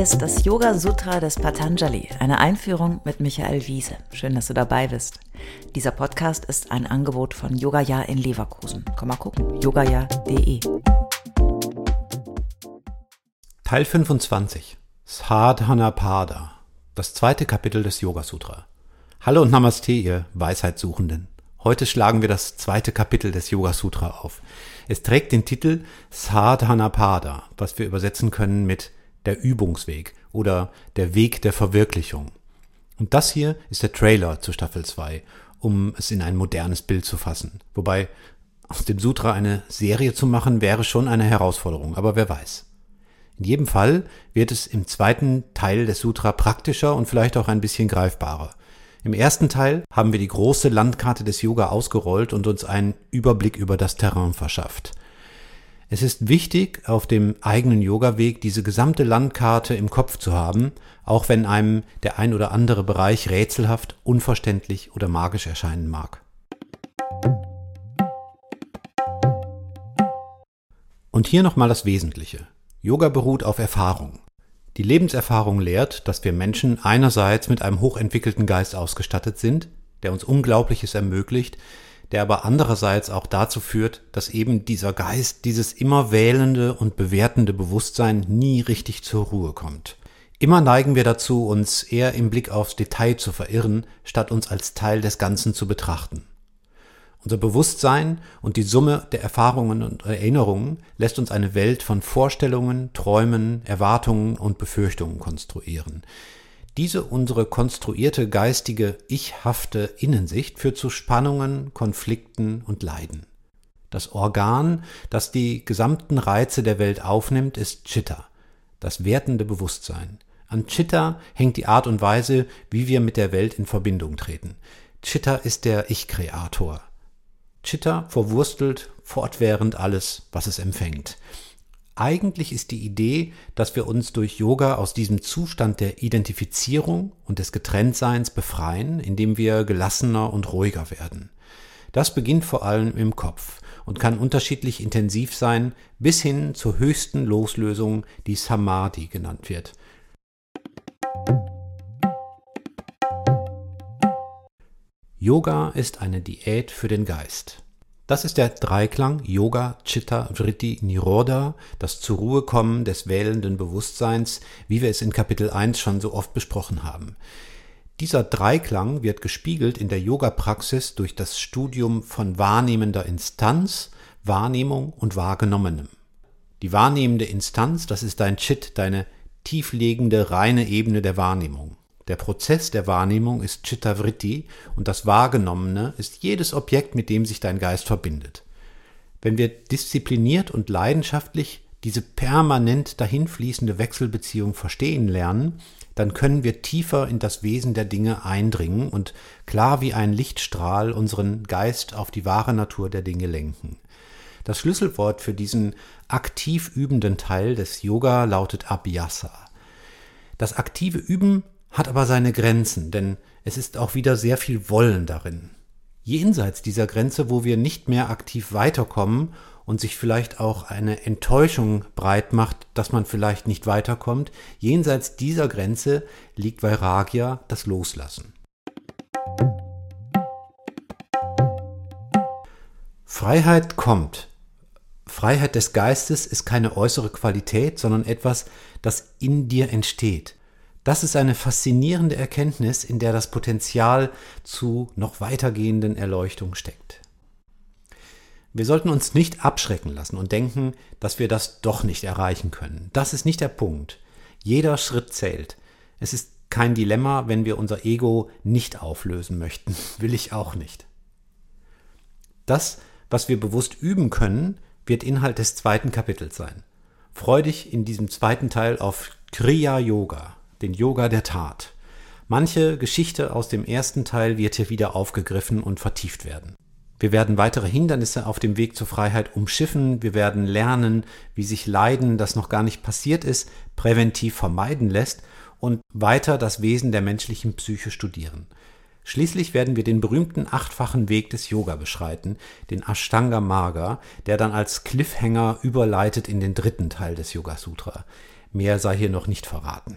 Ist das Yoga Sutra des Patanjali, eine Einführung mit Michael Wiese. Schön, dass du dabei bist. Dieser Podcast ist ein Angebot von Yogaya in Leverkusen. Komm mal gucken, yogaya.de. Teil 25. Sadhanapada. Das zweite Kapitel des Yoga Sutra. Hallo und Namaste, ihr Weisheitssuchenden. Heute schlagen wir das zweite Kapitel des Yoga Sutra auf. Es trägt den Titel Sadhanapada, was wir übersetzen können mit der Übungsweg oder der Weg der Verwirklichung. Und das hier ist der Trailer zu Staffel 2, um es in ein modernes Bild zu fassen. Wobei aus dem Sutra eine Serie zu machen wäre schon eine Herausforderung, aber wer weiß. In jedem Fall wird es im zweiten Teil des Sutra praktischer und vielleicht auch ein bisschen greifbarer. Im ersten Teil haben wir die große Landkarte des Yoga ausgerollt und uns einen Überblick über das Terrain verschafft. Es ist wichtig, auf dem eigenen Yoga-Weg diese gesamte Landkarte im Kopf zu haben, auch wenn einem der ein oder andere Bereich rätselhaft, unverständlich oder magisch erscheinen mag. Und hier nochmal das Wesentliche. Yoga beruht auf Erfahrung. Die Lebenserfahrung lehrt, dass wir Menschen einerseits mit einem hochentwickelten Geist ausgestattet sind, der uns Unglaubliches ermöglicht, der aber andererseits auch dazu führt, dass eben dieser Geist, dieses immer wählende und bewertende Bewusstsein nie richtig zur Ruhe kommt. Immer neigen wir dazu, uns eher im Blick aufs Detail zu verirren, statt uns als Teil des Ganzen zu betrachten. Unser Bewusstsein und die Summe der Erfahrungen und Erinnerungen lässt uns eine Welt von Vorstellungen, Träumen, Erwartungen und Befürchtungen konstruieren. Diese unsere konstruierte geistige, ichhafte Innensicht führt zu Spannungen, Konflikten und Leiden. Das Organ, das die gesamten Reize der Welt aufnimmt, ist Chitta, das wertende Bewusstsein. An Chitta hängt die Art und Weise, wie wir mit der Welt in Verbindung treten. Chitta ist der Ich-Kreator. Chitta verwurstelt fortwährend alles, was es empfängt. Eigentlich ist die Idee, dass wir uns durch Yoga aus diesem Zustand der Identifizierung und des Getrenntseins befreien, indem wir gelassener und ruhiger werden. Das beginnt vor allem im Kopf und kann unterschiedlich intensiv sein, bis hin zur höchsten Loslösung, die Samadhi genannt wird. Yoga ist eine Diät für den Geist. Das ist der Dreiklang Yoga, Chitta, Vritti, Nirodha, das zur Ruhe kommen des wählenden Bewusstseins, wie wir es in Kapitel 1 schon so oft besprochen haben. Dieser Dreiklang wird gespiegelt in der Yoga-Praxis durch das Studium von wahrnehmender Instanz, Wahrnehmung und Wahrgenommenem. Die wahrnehmende Instanz, das ist dein Chit, deine tieflegende, reine Ebene der Wahrnehmung. Der Prozess der Wahrnehmung ist Chittavritti und das Wahrgenommene ist jedes Objekt, mit dem sich dein Geist verbindet. Wenn wir diszipliniert und leidenschaftlich diese permanent dahinfließende Wechselbeziehung verstehen lernen, dann können wir tiefer in das Wesen der Dinge eindringen und klar wie ein Lichtstrahl unseren Geist auf die wahre Natur der Dinge lenken. Das Schlüsselwort für diesen aktiv übenden Teil des Yoga lautet Abhyasa. Das aktive Üben hat aber seine Grenzen, denn es ist auch wieder sehr viel Wollen darin. Jenseits dieser Grenze, wo wir nicht mehr aktiv weiterkommen und sich vielleicht auch eine Enttäuschung breit macht, dass man vielleicht nicht weiterkommt, jenseits dieser Grenze liegt Vairagya das Loslassen. Freiheit kommt. Freiheit des Geistes ist keine äußere Qualität, sondern etwas, das in dir entsteht. Das ist eine faszinierende Erkenntnis, in der das Potenzial zu noch weitergehenden Erleuchtung steckt. Wir sollten uns nicht abschrecken lassen und denken, dass wir das doch nicht erreichen können. Das ist nicht der Punkt. Jeder Schritt zählt. Es ist kein Dilemma, wenn wir unser Ego nicht auflösen möchten. Will ich auch nicht. Das, was wir bewusst üben können, wird Inhalt des zweiten Kapitels sein. Freu dich in diesem zweiten Teil auf Kriya Yoga den Yoga der Tat. Manche Geschichte aus dem ersten Teil wird hier wieder aufgegriffen und vertieft werden. Wir werden weitere Hindernisse auf dem Weg zur Freiheit umschiffen. Wir werden lernen, wie sich Leiden, das noch gar nicht passiert ist, präventiv vermeiden lässt und weiter das Wesen der menschlichen Psyche studieren. Schließlich werden wir den berühmten achtfachen Weg des Yoga beschreiten, den Ashtanga Marga, der dann als Cliffhanger überleitet in den dritten Teil des Yoga Sutra. Mehr sei hier noch nicht verraten.